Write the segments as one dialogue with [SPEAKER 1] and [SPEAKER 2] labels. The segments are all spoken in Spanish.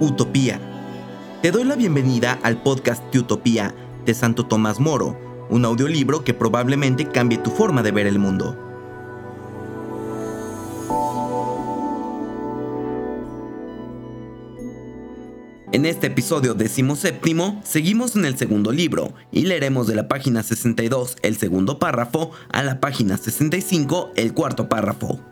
[SPEAKER 1] Utopía. Te doy la bienvenida al podcast de Utopía de Santo Tomás Moro, un audiolibro que probablemente cambie tu forma de ver el mundo. En este episodio decimoséptimo, seguimos en el segundo libro y leeremos de la página 62 el segundo párrafo a la página 65 el cuarto párrafo.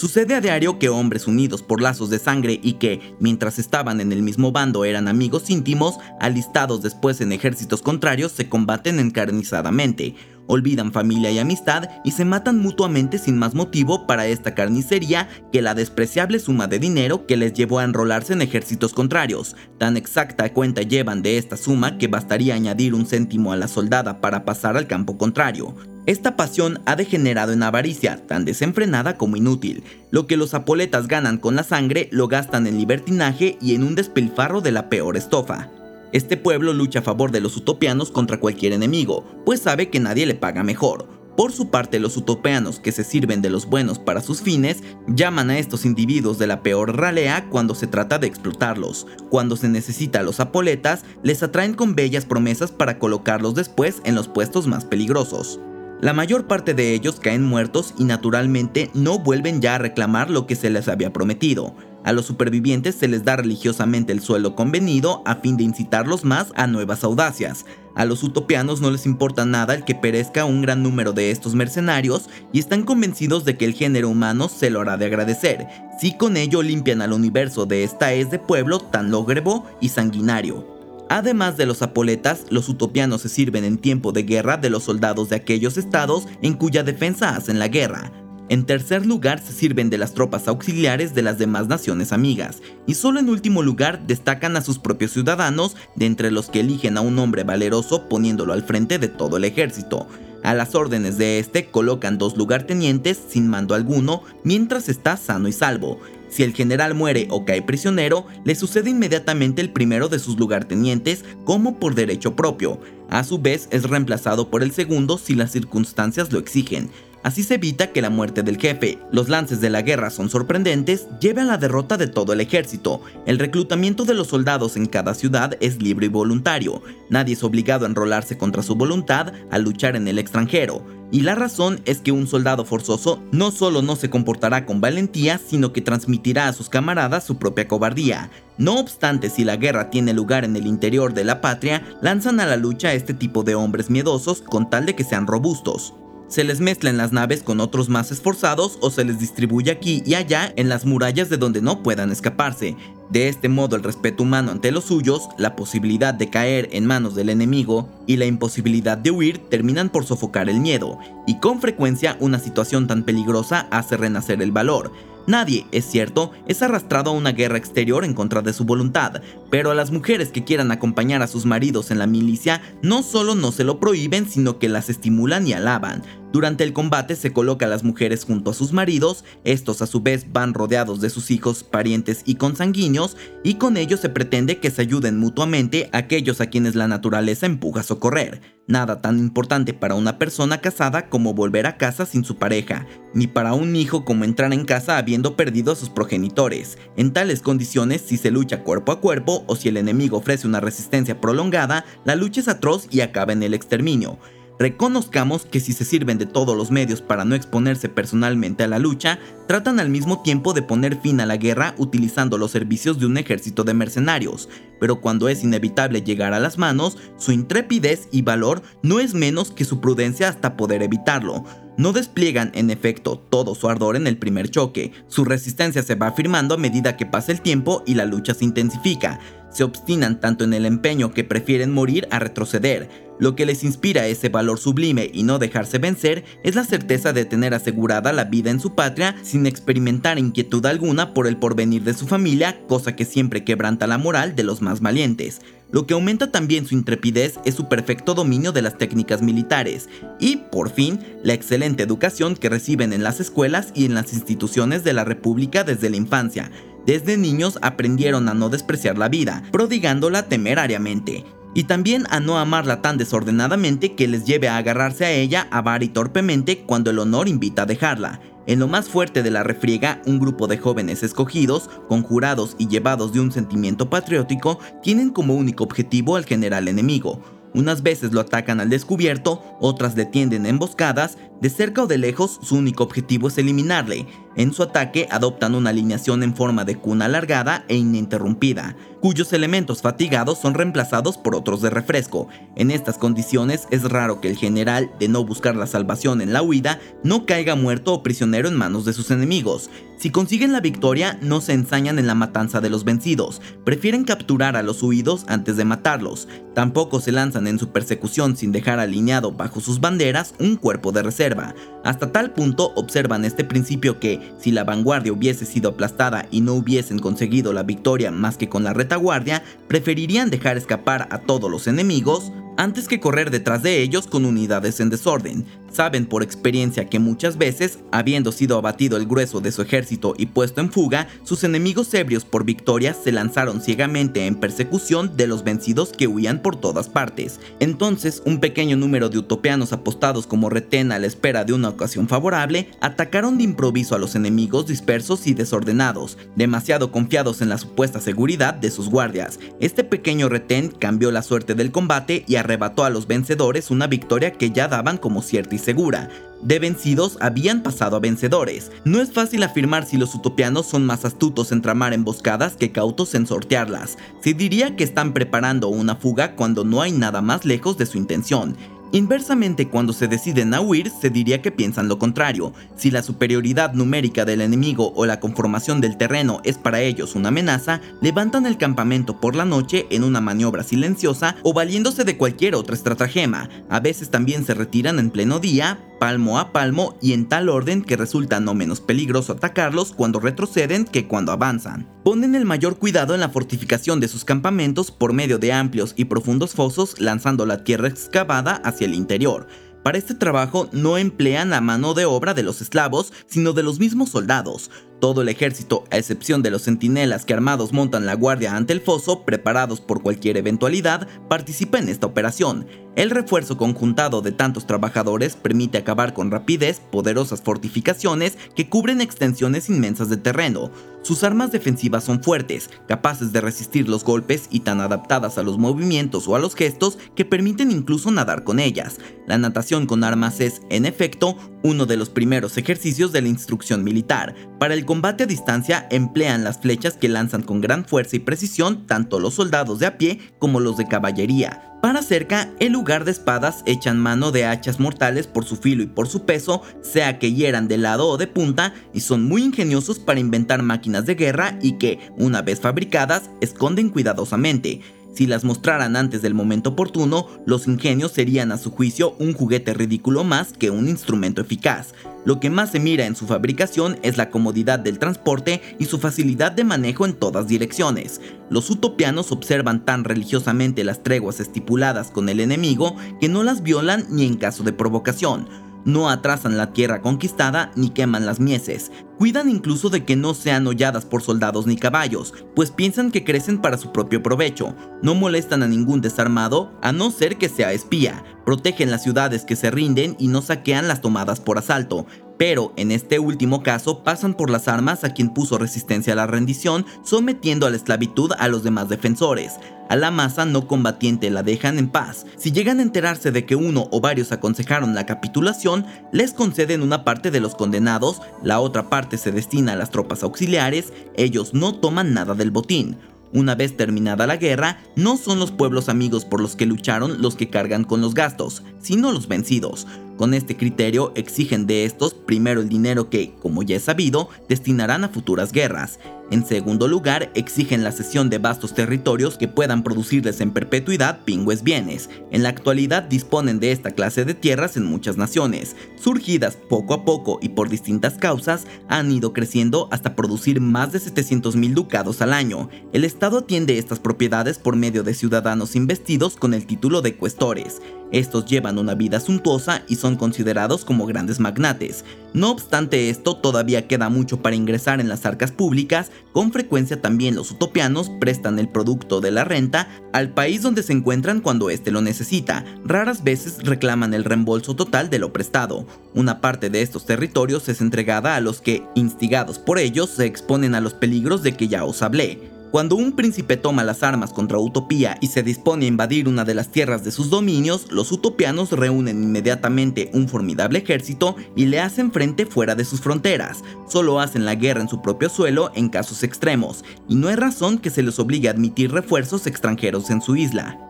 [SPEAKER 1] Sucede a diario que hombres unidos por lazos de sangre y que, mientras estaban en el mismo bando, eran amigos íntimos, alistados después en ejércitos contrarios, se combaten encarnizadamente, olvidan familia y amistad y se matan mutuamente sin más motivo para esta carnicería que la despreciable suma de dinero que les llevó a enrolarse en ejércitos contrarios. Tan exacta cuenta llevan de esta suma que bastaría añadir un céntimo a la soldada para pasar al campo contrario. Esta pasión ha degenerado en avaricia, tan desenfrenada como inútil. Lo que los apoletas ganan con la sangre lo gastan en libertinaje y en un despilfarro de la peor estofa. Este pueblo lucha a favor de los utopianos contra cualquier enemigo, pues sabe que nadie le paga mejor. Por su parte, los utopianos que se sirven de los buenos para sus fines llaman a estos individuos de la peor ralea cuando se trata de explotarlos. Cuando se necesita a los apoletas, les atraen con bellas promesas para colocarlos después en los puestos más peligrosos. La mayor parte de ellos caen muertos y naturalmente no vuelven ya a reclamar lo que se les había prometido. A los supervivientes se les da religiosamente el suelo convenido a fin de incitarlos más a nuevas audacias. A los utopianos no les importa nada el que perezca un gran número de estos mercenarios y están convencidos de que el género humano se lo hará de agradecer, si con ello limpian al universo de esta es de pueblo tan lógrebo y sanguinario. Además de los apoletas, los utopianos se sirven en tiempo de guerra de los soldados de aquellos estados en cuya defensa hacen la guerra. En tercer lugar se sirven de las tropas auxiliares de las demás naciones amigas, y solo en último lugar destacan a sus propios ciudadanos, de entre los que eligen a un hombre valeroso poniéndolo al frente de todo el ejército. A las órdenes de este colocan dos lugartenientes sin mando alguno mientras está sano y salvo, si el general muere o cae prisionero, le sucede inmediatamente el primero de sus lugartenientes como por derecho propio. A su vez es reemplazado por el segundo si las circunstancias lo exigen. Así se evita que la muerte del jefe, los lances de la guerra son sorprendentes, lleve a la derrota de todo el ejército. El reclutamiento de los soldados en cada ciudad es libre y voluntario. Nadie es obligado a enrolarse contra su voluntad a luchar en el extranjero. Y la razón es que un soldado forzoso no solo no se comportará con valentía, sino que transmitirá a sus camaradas su propia cobardía. No obstante, si la guerra tiene lugar en el interior de la patria, lanzan a la lucha a este tipo de hombres miedosos con tal de que sean robustos se les mezcla en las naves con otros más esforzados o se les distribuye aquí y allá en las murallas de donde no puedan escaparse. De este modo el respeto humano ante los suyos, la posibilidad de caer en manos del enemigo y la imposibilidad de huir terminan por sofocar el miedo, y con frecuencia una situación tan peligrosa hace renacer el valor. Nadie, es cierto, es arrastrado a una guerra exterior en contra de su voluntad, pero a las mujeres que quieran acompañar a sus maridos en la milicia no solo no se lo prohíben, sino que las estimulan y alaban. Durante el combate se coloca a las mujeres junto a sus maridos, estos a su vez van rodeados de sus hijos, parientes y consanguíneos, y con ello se pretende que se ayuden mutuamente aquellos a quienes la naturaleza empuja a socorrer. Nada tan importante para una persona casada como volver a casa sin su pareja, ni para un hijo como entrar en casa habiendo perdido a sus progenitores. En tales condiciones, si se lucha cuerpo a cuerpo o si el enemigo ofrece una resistencia prolongada, la lucha es atroz y acaba en el exterminio. Reconozcamos que si se sirven de todos los medios para no exponerse personalmente a la lucha, tratan al mismo tiempo de poner fin a la guerra utilizando los servicios de un ejército de mercenarios, pero cuando es inevitable llegar a las manos, su intrepidez y valor no es menos que su prudencia hasta poder evitarlo. No despliegan, en efecto, todo su ardor en el primer choque, su resistencia se va afirmando a medida que pasa el tiempo y la lucha se intensifica, se obstinan tanto en el empeño que prefieren morir a retroceder, lo que les inspira ese valor sublime y no dejarse vencer es la certeza de tener asegurada la vida en su patria sin experimentar inquietud alguna por el porvenir de su familia, cosa que siempre quebranta la moral de los más valientes. Lo que aumenta también su intrepidez es su perfecto dominio de las técnicas militares y, por fin, la excelente educación que reciben en las escuelas y en las instituciones de la República desde la infancia. Desde niños aprendieron a no despreciar la vida, prodigándola temerariamente y también a no amarla tan desordenadamente que les lleve a agarrarse a ella avar y torpemente cuando el honor invita a dejarla. En lo más fuerte de la refriega, un grupo de jóvenes escogidos, conjurados y llevados de un sentimiento patriótico, tienen como único objetivo al general enemigo, unas veces lo atacan al descubierto, otras le tienden emboscadas, de cerca o de lejos su único objetivo es eliminarle. En su ataque adoptan una alineación en forma de cuna alargada e ininterrumpida, cuyos elementos fatigados son reemplazados por otros de refresco. En estas condiciones es raro que el general, de no buscar la salvación en la huida, no caiga muerto o prisionero en manos de sus enemigos. Si consiguen la victoria, no se ensañan en la matanza de los vencidos, prefieren capturar a los huidos antes de matarlos. Tampoco se lanzan en su persecución sin dejar alineado bajo sus banderas un cuerpo de reserva. Hasta tal punto observan este principio que, si la vanguardia hubiese sido aplastada y no hubiesen conseguido la victoria más que con la retaguardia, preferirían dejar escapar a todos los enemigos antes que correr detrás de ellos con unidades en desorden. Saben por experiencia que muchas veces, habiendo sido abatido el grueso de su ejército y puesto en fuga, sus enemigos ebrios por victoria se lanzaron ciegamente en persecución de los vencidos que huían por todas partes. Entonces, un pequeño número de utopianos apostados como retén a la espera de una ocasión favorable, atacaron de improviso a los enemigos dispersos y desordenados, demasiado confiados en la supuesta seguridad de sus guardias. Este pequeño retén cambió la suerte del combate y arrebató a los vencedores una victoria que ya daban como cierta segura. De vencidos habían pasado a vencedores. No es fácil afirmar si los utopianos son más astutos en tramar emboscadas que cautos en sortearlas. Se diría que están preparando una fuga cuando no hay nada más lejos de su intención. Inversamente, cuando se deciden a huir, se diría que piensan lo contrario. Si la superioridad numérica del enemigo o la conformación del terreno es para ellos una amenaza, levantan el campamento por la noche en una maniobra silenciosa o valiéndose de cualquier otra estratagema. A veces también se retiran en pleno día, palmo a palmo y en tal orden que resulta no menos peligroso atacarlos cuando retroceden que cuando avanzan. Ponen el mayor cuidado en la fortificación de sus campamentos por medio de amplios y profundos fosos lanzando la tierra excavada hacia el interior. Para este trabajo no emplean la mano de obra de los esclavos, sino de los mismos soldados. Todo el ejército, a excepción de los centinelas que armados montan la guardia ante el foso, preparados por cualquier eventualidad, participa en esta operación. El refuerzo conjuntado de tantos trabajadores permite acabar con rapidez poderosas fortificaciones que cubren extensiones inmensas de terreno. Sus armas defensivas son fuertes, capaces de resistir los golpes y tan adaptadas a los movimientos o a los gestos que permiten incluso nadar con ellas. La natación con armas es, en efecto, uno de los primeros ejercicios de la instrucción militar. Para el combate a distancia emplean las flechas que lanzan con gran fuerza y precisión tanto los soldados de a pie como los de caballería. Para cerca, en lugar de espadas, echan mano de hachas mortales por su filo y por su peso, sea que hieran de lado o de punta, y son muy ingeniosos para inventar máquinas de guerra y que, una vez fabricadas, esconden cuidadosamente. Si las mostraran antes del momento oportuno, los ingenios serían a su juicio un juguete ridículo más que un instrumento eficaz. Lo que más se mira en su fabricación es la comodidad del transporte y su facilidad de manejo en todas direcciones. Los utopianos observan tan religiosamente las treguas estipuladas con el enemigo que no las violan ni en caso de provocación. No atrasan la tierra conquistada ni queman las mieses. Cuidan incluso de que no sean holladas por soldados ni caballos, pues piensan que crecen para su propio provecho. No molestan a ningún desarmado, a no ser que sea espía. Protegen las ciudades que se rinden y no saquean las tomadas por asalto pero en este último caso pasan por las armas a quien puso resistencia a la rendición, sometiendo a la esclavitud a los demás defensores. A la masa no combatiente la dejan en paz. Si llegan a enterarse de que uno o varios aconsejaron la capitulación, les conceden una parte de los condenados, la otra parte se destina a las tropas auxiliares, ellos no toman nada del botín. Una vez terminada la guerra, no son los pueblos amigos por los que lucharon los que cargan con los gastos, sino los vencidos. Con este criterio exigen de estos primero el dinero que, como ya es sabido, destinarán a futuras guerras. En segundo lugar, exigen la cesión de vastos territorios que puedan producirles en perpetuidad pingües bienes. En la actualidad disponen de esta clase de tierras en muchas naciones. Surgidas poco a poco y por distintas causas, han ido creciendo hasta producir más de 700 mil ducados al año. El Estado atiende estas propiedades por medio de ciudadanos investidos con el título de cuestores. Estos llevan una vida suntuosa y son considerados como grandes magnates. No obstante esto, todavía queda mucho para ingresar en las arcas públicas, con frecuencia también los utopianos prestan el producto de la renta al país donde se encuentran cuando éste lo necesita, raras veces reclaman el reembolso total de lo prestado. Una parte de estos territorios es entregada a los que, instigados por ellos, se exponen a los peligros de que ya os hablé. Cuando un príncipe toma las armas contra Utopía y se dispone a invadir una de las tierras de sus dominios, los utopianos reúnen inmediatamente un formidable ejército y le hacen frente fuera de sus fronteras. Solo hacen la guerra en su propio suelo en casos extremos, y no hay razón que se les obligue a admitir refuerzos extranjeros en su isla.